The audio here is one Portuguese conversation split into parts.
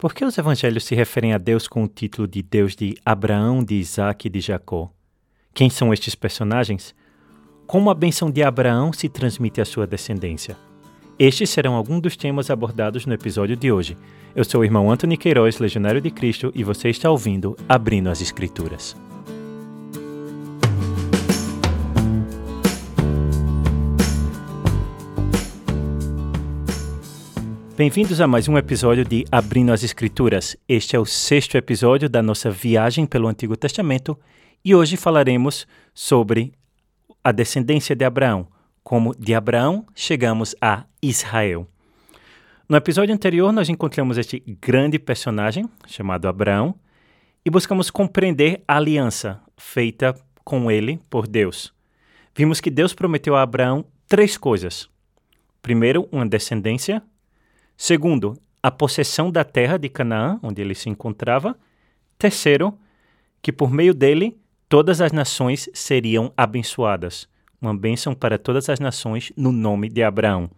Por que os evangelhos se referem a Deus com o título de Deus de Abraão, de Isaac e de Jacó? Quem são estes personagens? Como a bênção de Abraão se transmite à sua descendência? Estes serão alguns dos temas abordados no episódio de hoje. Eu sou o irmão Antônio Queiroz, legionário de Cristo, e você está ouvindo Abrindo as Escrituras. Bem-vindos a mais um episódio de Abrindo as Escrituras. Este é o sexto episódio da nossa viagem pelo Antigo Testamento e hoje falaremos sobre a descendência de Abraão, como de Abraão chegamos a Israel. No episódio anterior, nós encontramos este grande personagem chamado Abraão e buscamos compreender a aliança feita com ele por Deus. Vimos que Deus prometeu a Abraão três coisas: primeiro, uma descendência Segundo, a possessão da terra de Canaã, onde ele se encontrava. Terceiro, que por meio dele todas as nações seriam abençoadas. Uma bênção para todas as nações no nome de Abraão.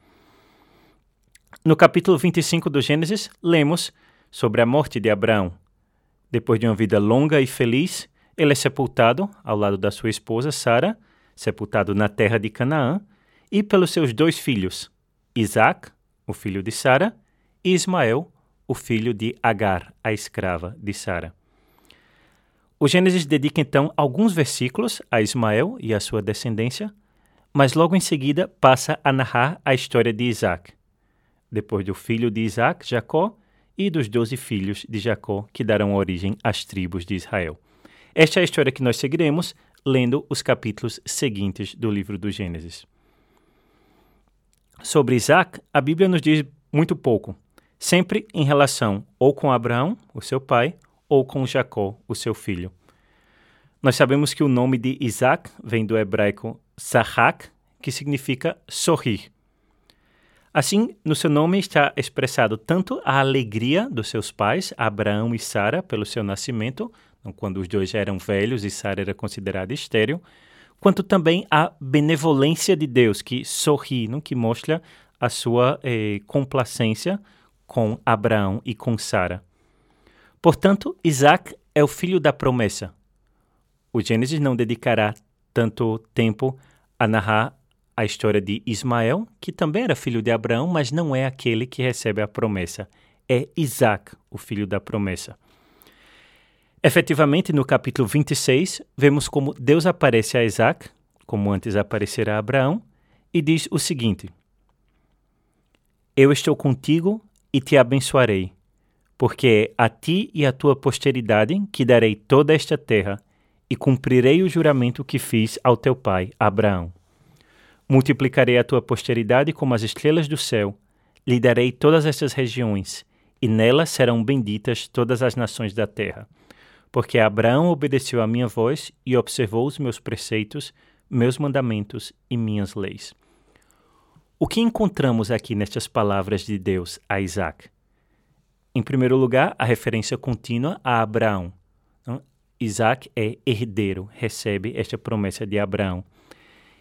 No capítulo 25 do Gênesis, lemos sobre a morte de Abraão. Depois de uma vida longa e feliz, ele é sepultado ao lado da sua esposa Sara, sepultado na terra de Canaã, e pelos seus dois filhos, Isaac, o filho de Sara, Ismael, o filho de Agar, a escrava de Sara. O Gênesis dedica então alguns versículos a Ismael e a sua descendência, mas logo em seguida passa a narrar a história de Isaac, depois do filho de Isaac, Jacó, e dos doze filhos de Jacó que darão origem às tribos de Israel. Esta é a história que nós seguiremos lendo os capítulos seguintes do livro do Gênesis. Sobre Isaac, a Bíblia nos diz muito pouco, sempre em relação ou com Abraão, o seu pai, ou com Jacó, o seu filho. Nós sabemos que o nome de Isaac vem do hebraico Sahak, que significa sorrir. Assim, no seu nome está expressado tanto a alegria dos seus pais, Abraão e Sara, pelo seu nascimento, quando os dois já eram velhos e Sara era considerada estéril, quanto também a benevolência de Deus, que sorri, não? que mostra a sua eh, complacência com Abraão e com Sara. Portanto, Isaac é o filho da promessa. O Gênesis não dedicará tanto tempo a narrar a história de Ismael, que também era filho de Abraão, mas não é aquele que recebe a promessa. É Isaac, o filho da promessa. Efetivamente, no capítulo 26, vemos como Deus aparece a Isaac, como antes aparecerá a Abraão, e diz o seguinte: Eu estou contigo e te abençoarei, porque é a ti e à tua posteridade que darei toda esta terra, e cumprirei o juramento que fiz ao teu pai, Abraão. Multiplicarei a tua posteridade como as estrelas do céu, lhe darei todas estas regiões, e nelas serão benditas todas as nações da terra porque Abraão obedeceu à minha voz e observou os meus preceitos, meus mandamentos e minhas leis. O que encontramos aqui nestas palavras de Deus a Isaac? Em primeiro lugar, a referência contínua a Abraão. Então, Isaac é herdeiro, recebe esta promessa de Abraão.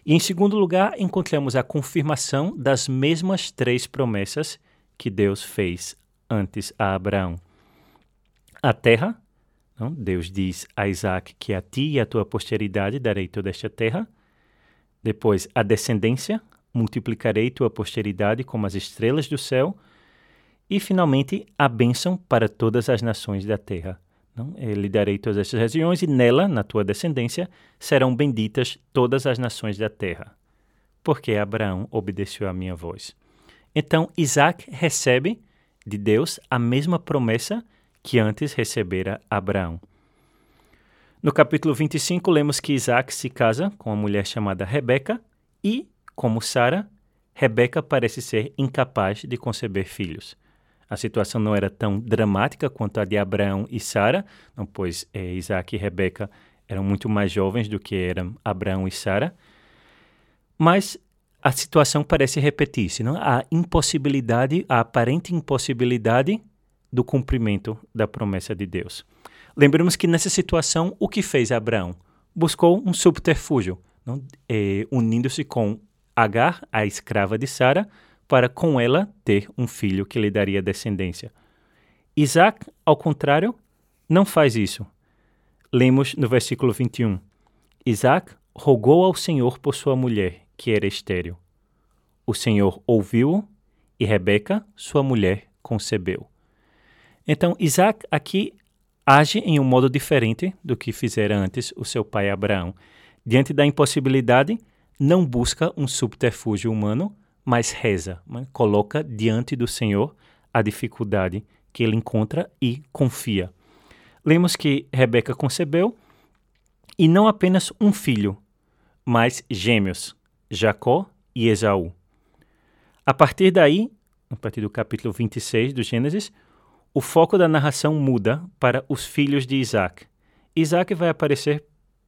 E em segundo lugar, encontramos a confirmação das mesmas três promessas que Deus fez antes a Abraão: a terra, então, Deus diz a Isaac que a ti e a tua posteridade darei toda esta terra. Depois, a descendência, multiplicarei tua posteridade como as estrelas do céu. E, finalmente, a bênção para todas as nações da terra. Não? Eu lhe darei todas estas regiões e nela, na tua descendência, serão benditas todas as nações da terra. Porque Abraão obedeceu à minha voz. Então, Isaac recebe de Deus a mesma promessa que antes recebera Abraão. No capítulo 25, lemos que Isaac se casa com uma mulher chamada Rebeca e, como Sara, Rebeca parece ser incapaz de conceber filhos. A situação não era tão dramática quanto a de Abraão e Sara, pois é, Isaac e Rebeca eram muito mais jovens do que eram Abraão e Sara. Mas a situação parece repetir-se, não? A impossibilidade, a aparente impossibilidade do cumprimento da promessa de Deus. Lembramos que nessa situação, o que fez Abraão? Buscou um subterfúgio, é, unindo-se com Agar, a escrava de Sara, para com ela ter um filho que lhe daria descendência. Isaac, ao contrário, não faz isso. Lemos no versículo 21. Isaac rogou ao Senhor por sua mulher, que era estéril. O Senhor ouviu-o e Rebeca, sua mulher, concebeu. Então, Isaac aqui age em um modo diferente do que fizera antes o seu pai Abraão. Diante da impossibilidade, não busca um subterfúgio humano, mas reza, né? coloca diante do Senhor a dificuldade que ele encontra e confia. Lemos que Rebeca concebeu e não apenas um filho, mas gêmeos, Jacó e Esaú. A partir daí, a partir do capítulo 26 do Gênesis, o foco da narração muda para os filhos de Isaac. Isaac vai aparecer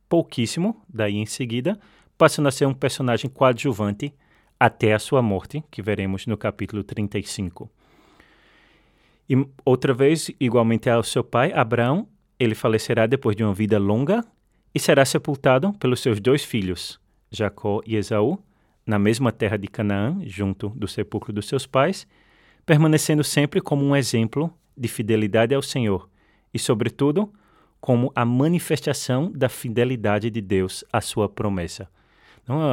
pouquíssimo, daí em seguida, passando a ser um personagem coadjuvante até a sua morte, que veremos no capítulo 35. E outra vez, igualmente ao seu pai, Abraão, ele falecerá depois de uma vida longa e será sepultado pelos seus dois filhos, Jacó e Esaú, na mesma terra de Canaã, junto do sepulcro dos seus pais, permanecendo sempre como um exemplo de fidelidade ao Senhor e, sobretudo, como a manifestação da fidelidade de Deus à sua promessa.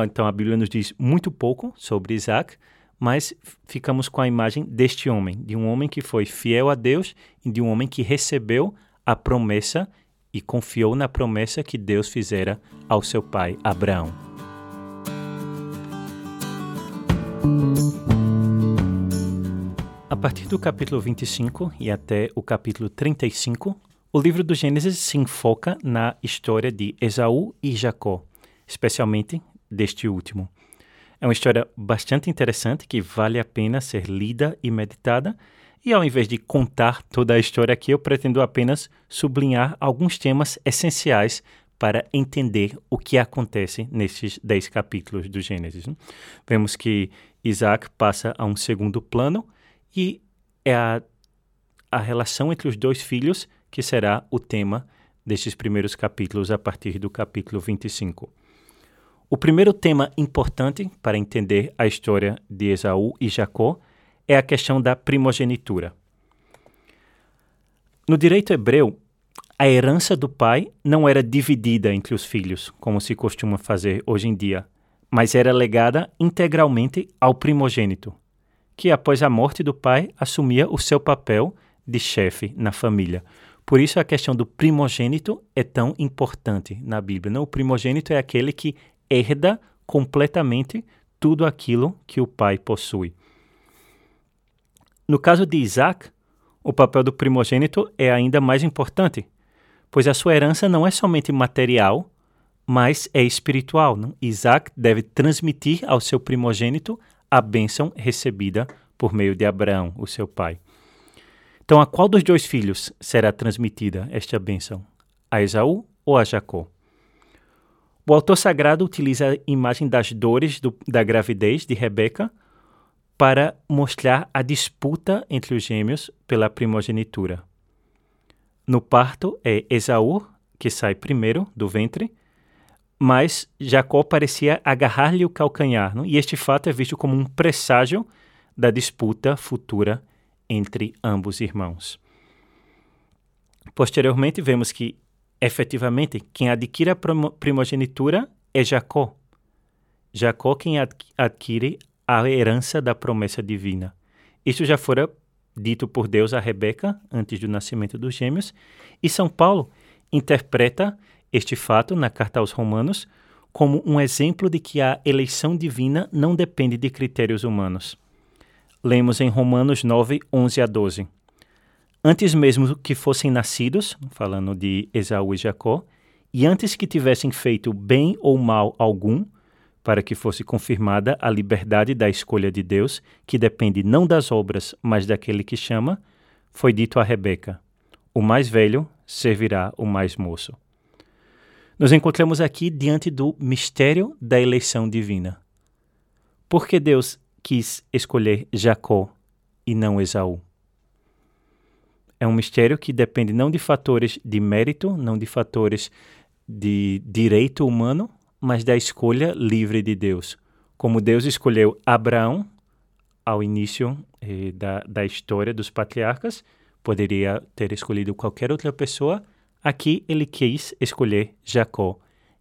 Então, a Bíblia nos diz muito pouco sobre Isaac, mas ficamos com a imagem deste homem, de um homem que foi fiel a Deus e de um homem que recebeu a promessa e confiou na promessa que Deus fizera ao seu pai Abraão. A partir do capítulo 25 e até o capítulo 35, o livro do Gênesis se enfoca na história de Esaú e Jacó, especialmente deste último. É uma história bastante interessante que vale a pena ser lida e meditada, e ao invés de contar toda a história aqui, eu pretendo apenas sublinhar alguns temas essenciais para entender o que acontece nesses dez capítulos do Gênesis. Vemos que Isaac passa a um segundo plano e é a, a relação entre os dois filhos que será o tema destes primeiros capítulos a partir do capítulo 25. O primeiro tema importante para entender a história de Esaú e Jacó é a questão da primogenitura. No direito hebreu, a herança do pai não era dividida entre os filhos, como se costuma fazer hoje em dia, mas era legada integralmente ao primogênito, que após a morte do pai assumia o seu papel de chefe na família. Por isso a questão do primogênito é tão importante na Bíblia. Não? O primogênito é aquele que herda completamente tudo aquilo que o pai possui. No caso de Isaac, o papel do primogênito é ainda mais importante, pois a sua herança não é somente material, mas é espiritual. Não? Isaac deve transmitir ao seu primogênito a bênção recebida por meio de Abraão, o seu pai. Então, a qual dos dois filhos será transmitida esta bênção? A Esaú ou a Jacó? O autor sagrado utiliza a imagem das dores do, da gravidez de Rebeca para mostrar a disputa entre os gêmeos pela primogenitura. No parto é Esaú que sai primeiro do ventre mas Jacó parecia agarrar-lhe o calcanhar, não? e este fato é visto como um presságio da disputa futura entre ambos irmãos. Posteriormente, vemos que, efetivamente, quem adquire a primogenitura é Jacó. Jacó quem adquire a herança da promessa divina. Isso já fora dito por Deus a Rebeca antes do nascimento dos gêmeos, e São Paulo interpreta este fato na carta aos Romanos como um exemplo de que a eleição divina não depende de critérios humanos. Lemos em Romanos 9, 11 a 12. Antes mesmo que fossem nascidos, falando de Esaú e Jacó, e antes que tivessem feito bem ou mal algum, para que fosse confirmada a liberdade da escolha de Deus, que depende não das obras, mas daquele que chama, foi dito a Rebeca: O mais velho servirá o mais moço. Nos encontramos aqui diante do mistério da eleição divina. Por que Deus quis escolher Jacó e não Esaú? É um mistério que depende não de fatores de mérito, não de fatores de direito humano, mas da escolha livre de Deus. Como Deus escolheu Abraão ao início eh, da, da história dos patriarcas, Poderia ter escolhido qualquer outra pessoa. Aqui ele quis escolher Jacó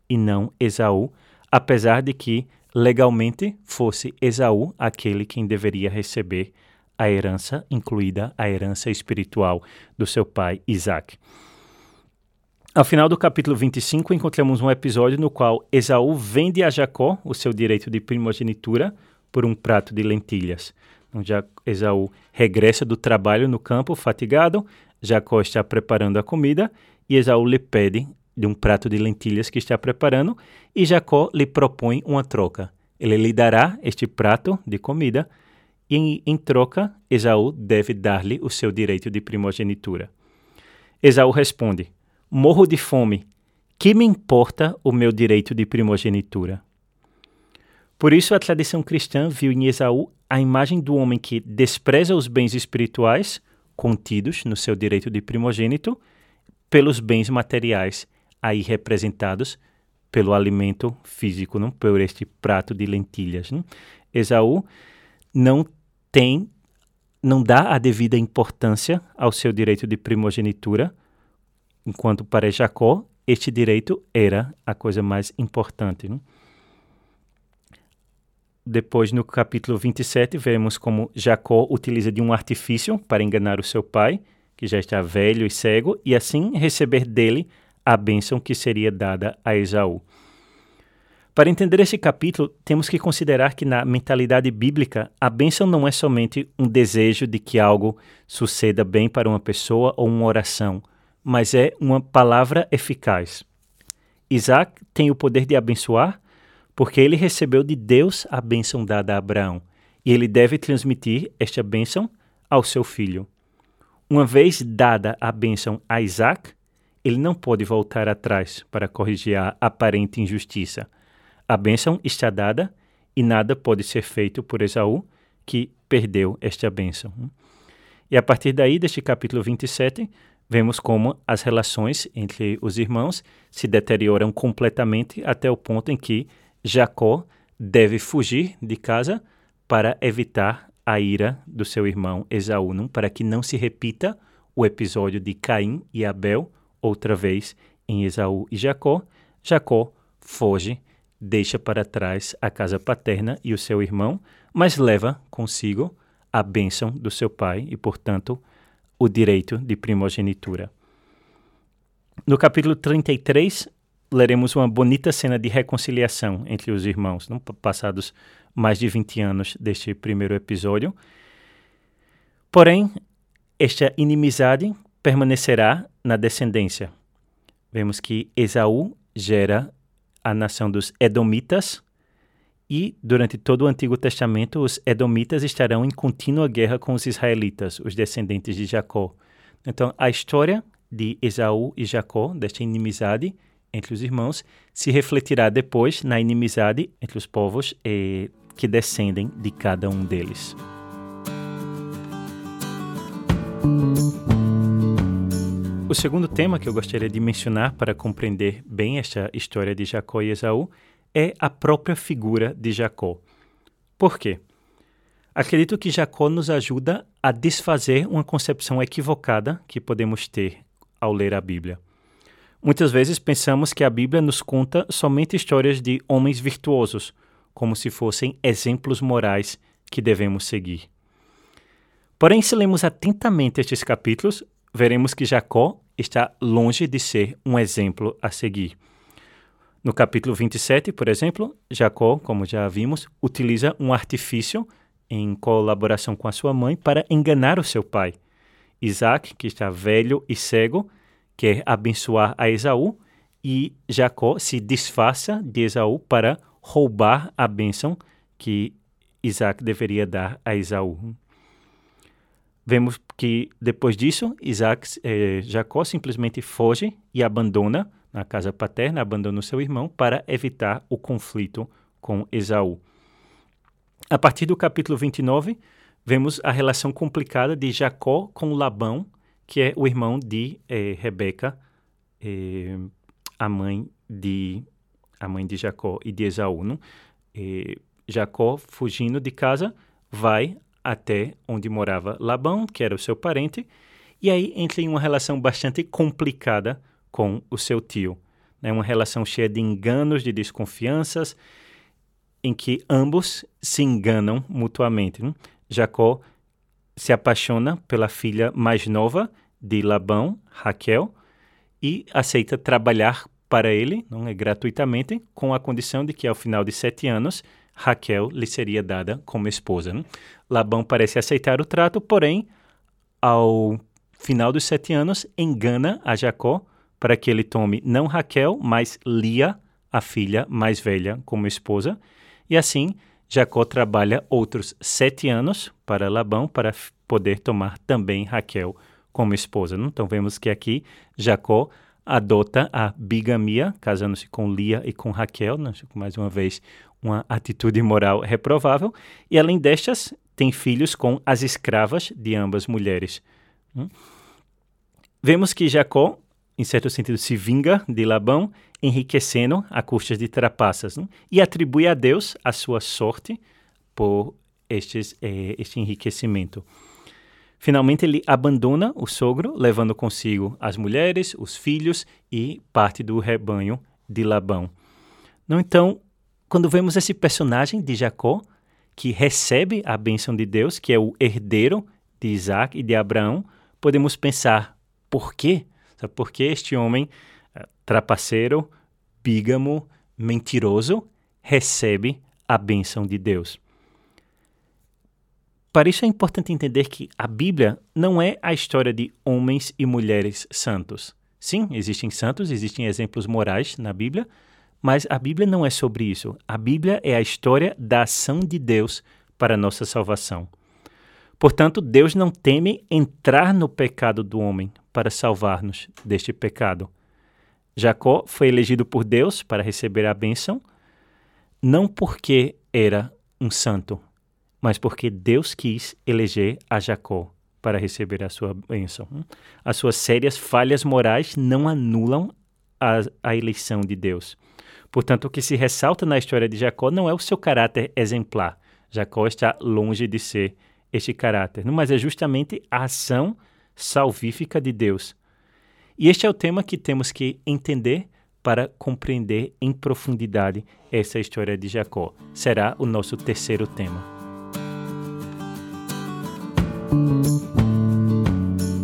e não Esaú, apesar de que legalmente fosse Esaú aquele quem deveria receber a herança, incluída a herança espiritual do seu pai Isaac. Ao final do capítulo 25, encontramos um episódio no qual Esaú vende a Jacó o seu direito de primogenitura por um prato de lentilhas. Então, Esaú regressa do trabalho no campo, fatigado. Jacó está preparando a comida e Esaú lhe pede de um prato de lentilhas que está preparando e Jacó lhe propõe uma troca. Ele lhe dará este prato de comida e, em, em troca, Esaú deve dar-lhe o seu direito de primogenitura. Esaú responde: Morro de fome. Que me importa o meu direito de primogenitura? Por isso, a tradição cristã viu em Esaú a imagem do homem que despreza os bens espirituais contidos no seu direito de primogênito pelos bens materiais aí representados pelo alimento físico, não? por este prato de lentilhas. Não? Esaú não tem, não dá a devida importância ao seu direito de primogenitura, enquanto para Jacó este direito era a coisa mais importante. Não? Depois, no capítulo 27, veremos como Jacó utiliza de um artifício para enganar o seu pai, que já está velho e cego, e assim receber dele a bênção que seria dada a Esaú. Para entender esse capítulo, temos que considerar que na mentalidade bíblica, a bênção não é somente um desejo de que algo suceda bem para uma pessoa ou uma oração, mas é uma palavra eficaz. Isaac tem o poder de abençoar porque ele recebeu de Deus a bênção dada a Abraão, e ele deve transmitir esta bênção ao seu filho. Uma vez dada a bênção a Isaac, ele não pode voltar atrás para corrigir a aparente injustiça. A bênção está dada e nada pode ser feito por Esaú, que perdeu esta bênção. E a partir daí, deste capítulo 27, vemos como as relações entre os irmãos se deterioram completamente até o ponto em que Jacó deve fugir de casa para evitar a ira do seu irmão Esaú, para que não se repita o episódio de Caim e Abel outra vez em Esaú e Jacó. Jacó foge, deixa para trás a casa paterna e o seu irmão, mas leva consigo a bênção do seu pai e, portanto, o direito de primogenitura. No capítulo 33, leremos uma bonita cena de reconciliação entre os irmãos, não? passados mais de 20 anos deste primeiro episódio. Porém, esta inimizade permanecerá na descendência. Vemos que Esaú gera a nação dos Edomitas, e durante todo o Antigo Testamento, os Edomitas estarão em contínua guerra com os israelitas, os descendentes de Jacó. Então, a história de Esaú e Jacó, desta inimizade entre os irmãos, se refletirá depois na inimizade entre os povos eh, que descendem de cada um deles. O segundo tema que eu gostaria de mencionar para compreender bem esta história de Jacó e Esaú é a própria figura de Jacó. Por quê? Acredito que Jacó nos ajuda a desfazer uma concepção equivocada que podemos ter ao ler a Bíblia. Muitas vezes pensamos que a Bíblia nos conta somente histórias de homens virtuosos, como se fossem exemplos morais que devemos seguir. Porém, se lemos atentamente estes capítulos, veremos que Jacó está longe de ser um exemplo a seguir. No capítulo 27, por exemplo, Jacó, como já vimos, utiliza um artifício em colaboração com a sua mãe para enganar o seu pai. Isaac, que está velho e cego, quer abençoar a Esaú e Jacó se disfarça de Esaú para roubar a bênção que Isaac deveria dar a Esaú. Vemos que depois disso, Isaac, eh, Jacó simplesmente foge e abandona na casa paterna, abandona o seu irmão para evitar o conflito com Esaú. A partir do capítulo 29, vemos a relação complicada de Jacó com Labão, que é o irmão de eh, Rebeca, eh, a mãe de a mãe de Jacó e de Esaú. Eh, Jacó, fugindo de casa, vai até onde morava Labão, que era o seu parente, E aí entra em uma relação bastante complicada com o seu tio. Né? Uma relação cheia de enganos, de desconfianças, em que ambos se enganam mutuamente. Né? Jacó se apaixona pela filha mais nova de Labão, Raquel, e aceita trabalhar para ele, não é gratuitamente, com a condição de que ao final de sete anos Raquel lhe seria dada como esposa. Né? Labão parece aceitar o trato, porém, ao final dos sete anos, engana a Jacó para que ele tome não Raquel, mas Lia, a filha mais velha, como esposa. E assim, Jacó trabalha outros sete anos para Labão para poder tomar também Raquel como esposa. Né? Então vemos que aqui Jacó adota a bigamia, casando-se com Lia e com Raquel, né? mais uma vez uma atitude moral reprovável, e além destas, tem filhos com as escravas de ambas mulheres. Hum? Vemos que Jacó, em certo sentido, se vinga de Labão, enriquecendo a custas de trapaças, hum? e atribui a Deus a sua sorte por estes, eh, este enriquecimento. Finalmente, ele abandona o sogro, levando consigo as mulheres, os filhos e parte do rebanho de Labão. No, então, quando vemos esse personagem de Jacó, que recebe a bênção de Deus, que é o herdeiro de Isaac e de Abraão, podemos pensar por quê? Sabe por que este homem uh, trapaceiro, bígamo, mentiroso recebe a bênção de Deus? Para isso é importante entender que a Bíblia não é a história de homens e mulheres santos. Sim, existem santos, existem exemplos morais na Bíblia, mas a Bíblia não é sobre isso. A Bíblia é a história da ação de Deus para a nossa salvação. Portanto, Deus não teme entrar no pecado do homem para salvar-nos deste pecado. Jacó foi elegido por Deus para receber a bênção, não porque era um santo, mas porque Deus quis eleger a Jacó para receber a sua bênção. As suas sérias falhas morais não anulam a, a eleição de Deus. Portanto, o que se ressalta na história de Jacó não é o seu caráter exemplar. Jacó está longe de ser este caráter, mas é justamente a ação salvífica de Deus. E este é o tema que temos que entender para compreender em profundidade essa história de Jacó. Será o nosso terceiro tema.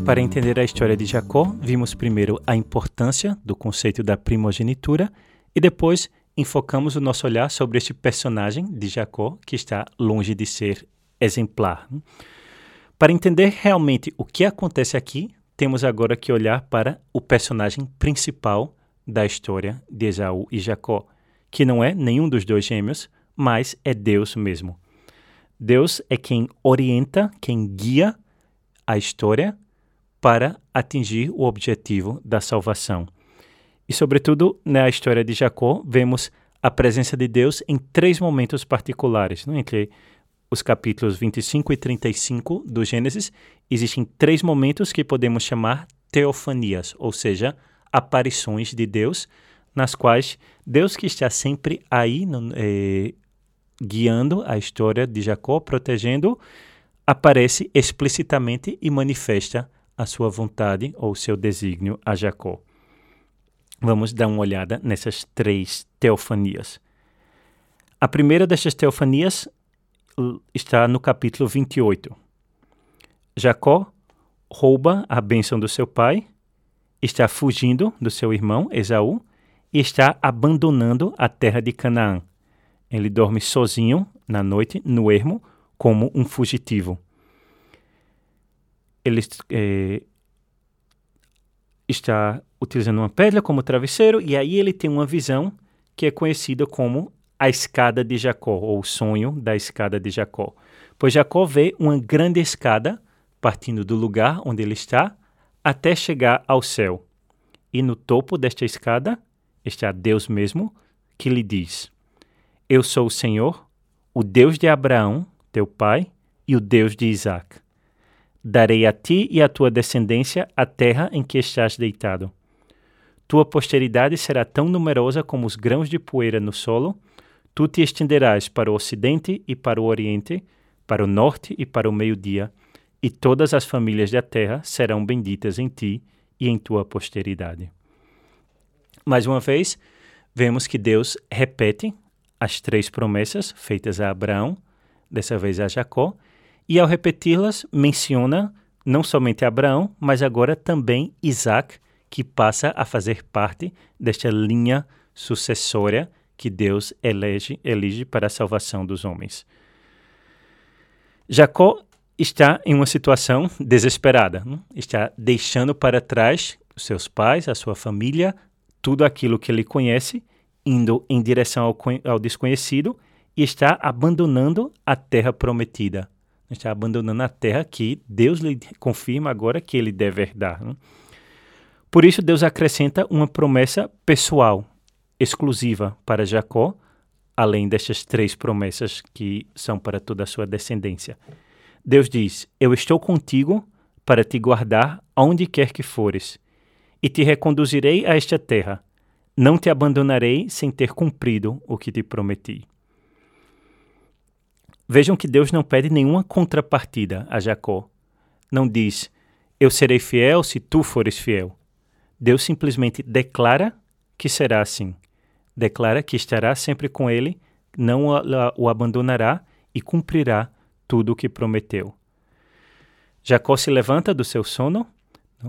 Para entender a história de Jacó, vimos primeiro a importância do conceito da primogenitura e depois enfocamos o nosso olhar sobre este personagem de Jacó que está longe de ser exemplar. Para entender realmente o que acontece aqui, temos agora que olhar para o personagem principal da história de Esaú e Jacó, que não é nenhum dos dois gêmeos, mas é Deus mesmo. Deus é quem orienta, quem guia a história para atingir o objetivo da salvação. E, sobretudo, na história de Jacó, vemos a presença de Deus em três momentos particulares. Né? Entre os capítulos 25 e 35 do Gênesis, existem três momentos que podemos chamar teofanias, ou seja, aparições de Deus, nas quais Deus que está sempre aí, no, eh, guiando a história de Jacó, protegendo, aparece explicitamente e manifesta a sua vontade ou seu desígnio a Jacó. Vamos dar uma olhada nessas três teofanias. A primeira dessas teofanias está no capítulo 28. Jacó rouba a bênção do seu pai, está fugindo do seu irmão Esaú e está abandonando a terra de Canaã. Ele dorme sozinho na noite, no ermo, como um fugitivo. Ele é, está utilizando uma pedra como travesseiro e aí ele tem uma visão que é conhecida como a escada de Jacó, ou o sonho da escada de Jacó. Pois Jacó vê uma grande escada partindo do lugar onde ele está até chegar ao céu. E no topo desta escada está Deus mesmo, que lhe diz: eu sou o Senhor, o Deus de Abraão, teu pai, e o Deus de Isaac. Darei a ti e à tua descendência a terra em que estás deitado. Tua posteridade será tão numerosa como os grãos de poeira no solo. Tu te estenderás para o ocidente e para o oriente, para o norte e para o meio-dia, e todas as famílias da terra serão benditas em ti e em tua posteridade. Mais uma vez, vemos que Deus repete as três promessas feitas a Abraão, dessa vez a Jacó, e ao repeti-las, menciona não somente Abraão, mas agora também Isaac, que passa a fazer parte desta linha sucessória que Deus elege, elige para a salvação dos homens. Jacó está em uma situação desesperada, não? está deixando para trás seus pais, a sua família, tudo aquilo que ele conhece, indo em direção ao, ao desconhecido e está abandonando a terra prometida. Está abandonando a terra que Deus lhe confirma agora que ele deve herdar. Não? Por isso, Deus acrescenta uma promessa pessoal, exclusiva para Jacó, além destas três promessas que são para toda a sua descendência. Deus diz: Eu estou contigo para te guardar aonde quer que fores, e te reconduzirei a esta terra. Não te abandonarei sem ter cumprido o que te prometi. Vejam que Deus não pede nenhuma contrapartida a Jacó. Não diz: Eu serei fiel se tu fores fiel. Deus simplesmente declara que será assim declara que estará sempre com ele, não o abandonará e cumprirá tudo o que prometeu. Jacó se levanta do seu sono,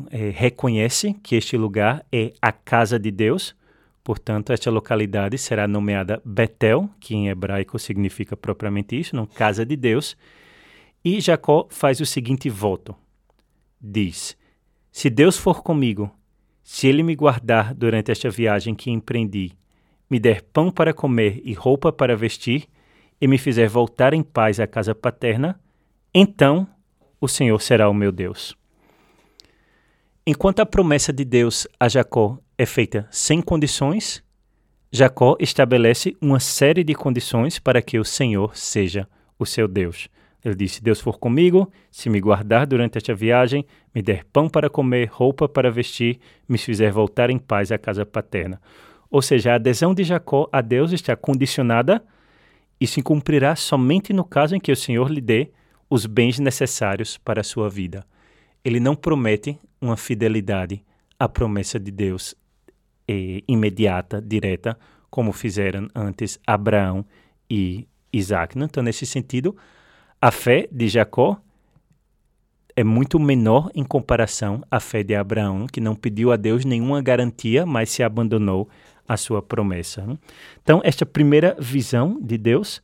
é, reconhece que este lugar é a casa de Deus, portanto, esta localidade será nomeada Betel, que em hebraico significa propriamente isso, não casa de Deus. E Jacó faz o seguinte voto: diz: Se Deus for comigo, se ele me guardar durante esta viagem que empreendi me der pão para comer e roupa para vestir, e me fizer voltar em paz à casa paterna, então o Senhor será o meu Deus. Enquanto a promessa de Deus a Jacó é feita sem condições, Jacó estabelece uma série de condições para que o Senhor seja o seu Deus. Ele diz: Se Deus for comigo, se me guardar durante esta viagem, me der pão para comer, roupa para vestir, me fizer voltar em paz à casa paterna. Ou seja, a adesão de Jacó a Deus está condicionada e se cumprirá somente no caso em que o Senhor lhe dê os bens necessários para a sua vida. Ele não promete uma fidelidade à promessa de Deus imediata, direta, como fizeram antes Abraão e Isaac. Então, nesse sentido, a fé de Jacó é muito menor em comparação à fé de Abraão, que não pediu a Deus nenhuma garantia, mas se abandonou a sua promessa. Né? Então, esta primeira visão de Deus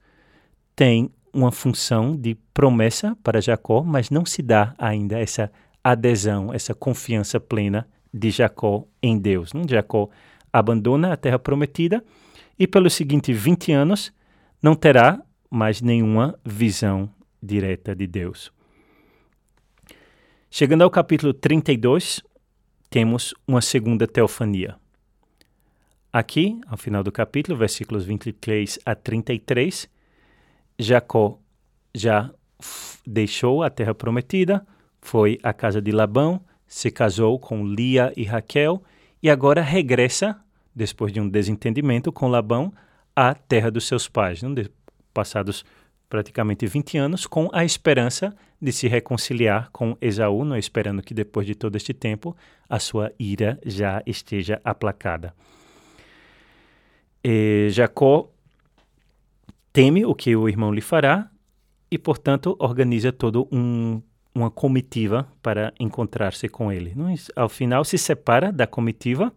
tem uma função de promessa para Jacó, mas não se dá ainda essa adesão, essa confiança plena de Jacó em Deus. Né? Jacó abandona a terra prometida e, pelos seguintes 20 anos, não terá mais nenhuma visão direta de Deus. Chegando ao capítulo 32, temos uma segunda teofania. Aqui, ao final do capítulo, versículos 23 a 33, Jacó já deixou a terra prometida, foi à casa de Labão, se casou com Lia e Raquel e agora regressa, depois de um desentendimento com Labão, à terra dos seus pais, não? passados praticamente 20 anos, com a esperança de se reconciliar com Esaú, não? esperando que depois de todo este tempo a sua ira já esteja aplacada. Jacó teme o que o irmão lhe fará e, portanto, organiza todo um, uma comitiva para encontrar-se com ele. Ao final, se separa da comitiva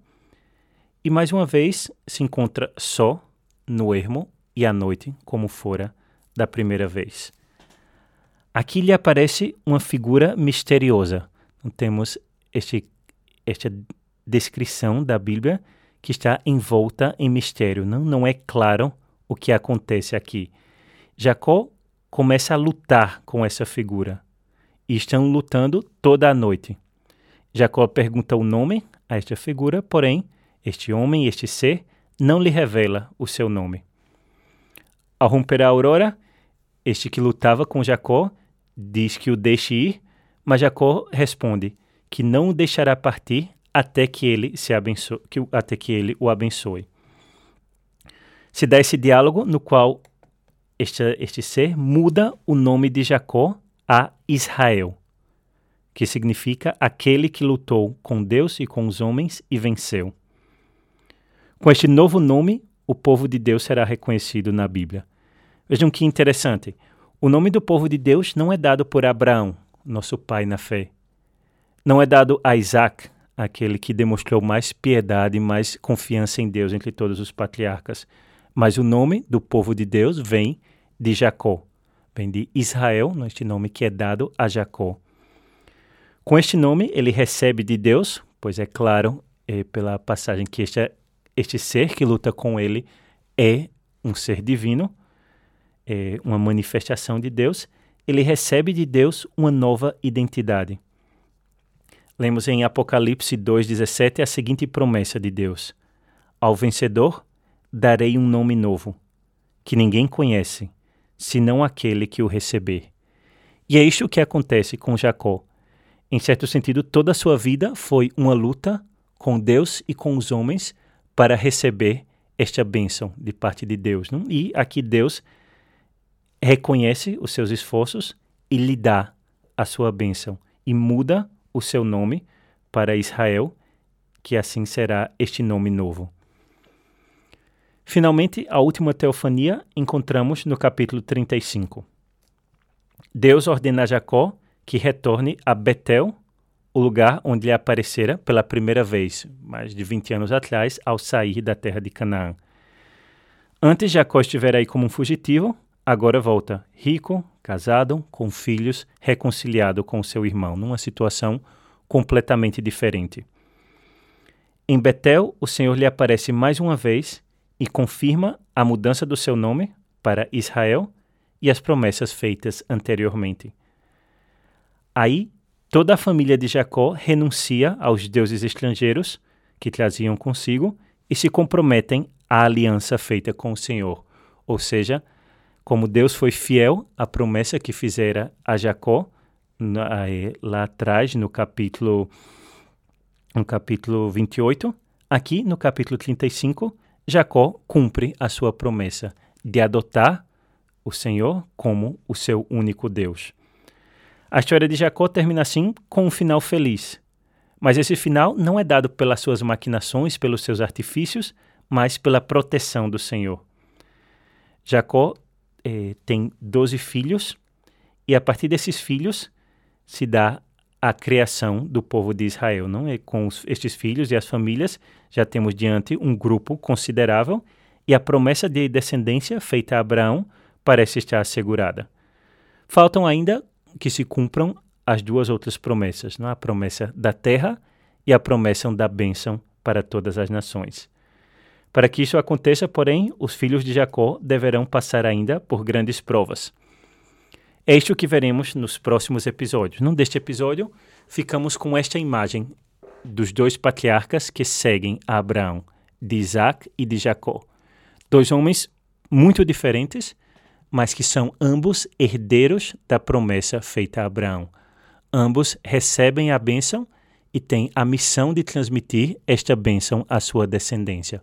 e, mais uma vez, se encontra só no ermo e à noite, como fora da primeira vez. Aqui lhe aparece uma figura misteriosa. Temos este, esta descrição da Bíblia que está envolta em mistério. Não, não é claro o que acontece aqui. Jacó começa a lutar com essa figura. E estão lutando toda a noite. Jacó pergunta o nome a esta figura, porém, este homem, este ser, não lhe revela o seu nome. Ao romper a aurora, este que lutava com Jacó diz que o deixe ir, mas Jacó responde que não o deixará partir até que ele se abençoe, que, até que ele o abençoe. Se dá esse diálogo no qual este, este ser muda o nome de Jacó a Israel. que significa aquele que lutou com Deus e com os homens e venceu. Com este novo nome, o povo de Deus será reconhecido na Bíblia. Vejam que interessante. O nome do povo de Deus não é dado por Abraão, nosso pai na fé. Não é dado a Isaac, aquele que demonstrou mais piedade e mais confiança em Deus entre todos os patriarcas. Mas o nome do povo de Deus vem de Jacó, vem de Israel, este nome que é dado a Jacó. Com este nome, ele recebe de Deus, pois é claro, é, pela passagem que este, este ser que luta com ele é um ser divino, é uma manifestação de Deus, ele recebe de Deus uma nova identidade. Lemos em Apocalipse 2,17 a seguinte promessa de Deus: Ao vencedor darei um nome novo, que ninguém conhece, senão aquele que o receber. E é isto que acontece com Jacó. Em certo sentido, toda a sua vida foi uma luta com Deus e com os homens para receber esta bênção de parte de Deus. Não? E aqui Deus reconhece os seus esforços e lhe dá a sua bênção e muda o seu nome para Israel, que assim será este nome novo. Finalmente, a última teofania encontramos no capítulo 35. Deus ordena a Jacó que retorne a Betel, o lugar onde lhe aparecera pela primeira vez, mais de 20 anos atrás, ao sair da terra de Canaã. Antes Jacó estivera aí como um fugitivo, agora volta, rico, casado, com filhos, reconciliado com seu irmão, numa situação completamente diferente. Em Betel, o Senhor lhe aparece mais uma vez e confirma a mudança do seu nome para Israel e as promessas feitas anteriormente. Aí, toda a família de Jacó renuncia aos deuses estrangeiros que traziam consigo e se comprometem à aliança feita com o Senhor. Ou seja, como Deus foi fiel à promessa que fizera a Jacó, lá atrás, no capítulo, no capítulo 28, aqui no capítulo 35, Jacó cumpre a sua promessa de adotar o Senhor como o seu único Deus. A história de Jacó termina assim com um final feliz. Mas esse final não é dado pelas suas maquinações, pelos seus artifícios, mas pela proteção do Senhor. Jacó eh, tem doze filhos, e a partir desses filhos se dá a criação do povo de Israel. Não é com os, estes filhos e as famílias já temos diante um grupo considerável e a promessa de descendência feita a Abraão parece estar assegurada. Faltam ainda que se cumpram as duas outras promessas, não? É? a promessa da terra e a promessa da bênção para todas as nações. Para que isso aconteça, porém, os filhos de Jacó deverão passar ainda por grandes provas. É isto que veremos nos próximos episódios. Num deste episódio, ficamos com esta imagem dos dois patriarcas que seguem a Abraão, de Isaac e de Jacó. Dois homens muito diferentes, mas que são ambos herdeiros da promessa feita a Abraão. Ambos recebem a bênção e têm a missão de transmitir esta bênção à sua descendência.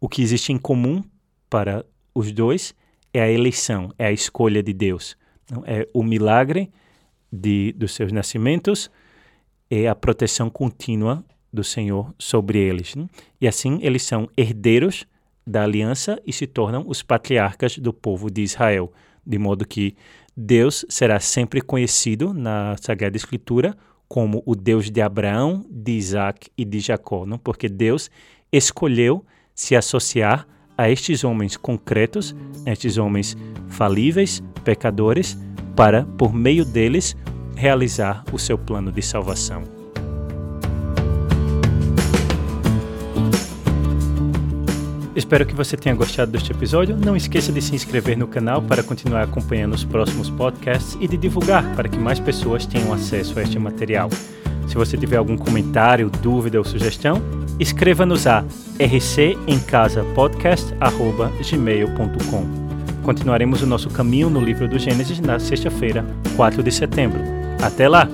O que existe em comum para os dois é a eleição, é a escolha de Deus. É o milagre de, dos seus nascimentos e a proteção contínua do Senhor sobre eles. E assim eles são herdeiros da aliança e se tornam os patriarcas do povo de Israel, de modo que Deus será sempre conhecido na Sagrada Escritura como o Deus de Abraão, de Isaac e de Jacó, não? porque Deus escolheu se associar a estes homens concretos, estes homens falíveis, pecadores, para, por meio deles, realizar o seu plano de salvação. Espero que você tenha gostado deste episódio. Não esqueça de se inscrever no canal para continuar acompanhando os próximos podcasts e de divulgar para que mais pessoas tenham acesso a este material. Se você tiver algum comentário, dúvida ou sugestão, escreva-nos a rcencasapodcast.gmail.com. Continuaremos o nosso caminho no livro do Gênesis na sexta-feira, 4 de setembro. Até lá!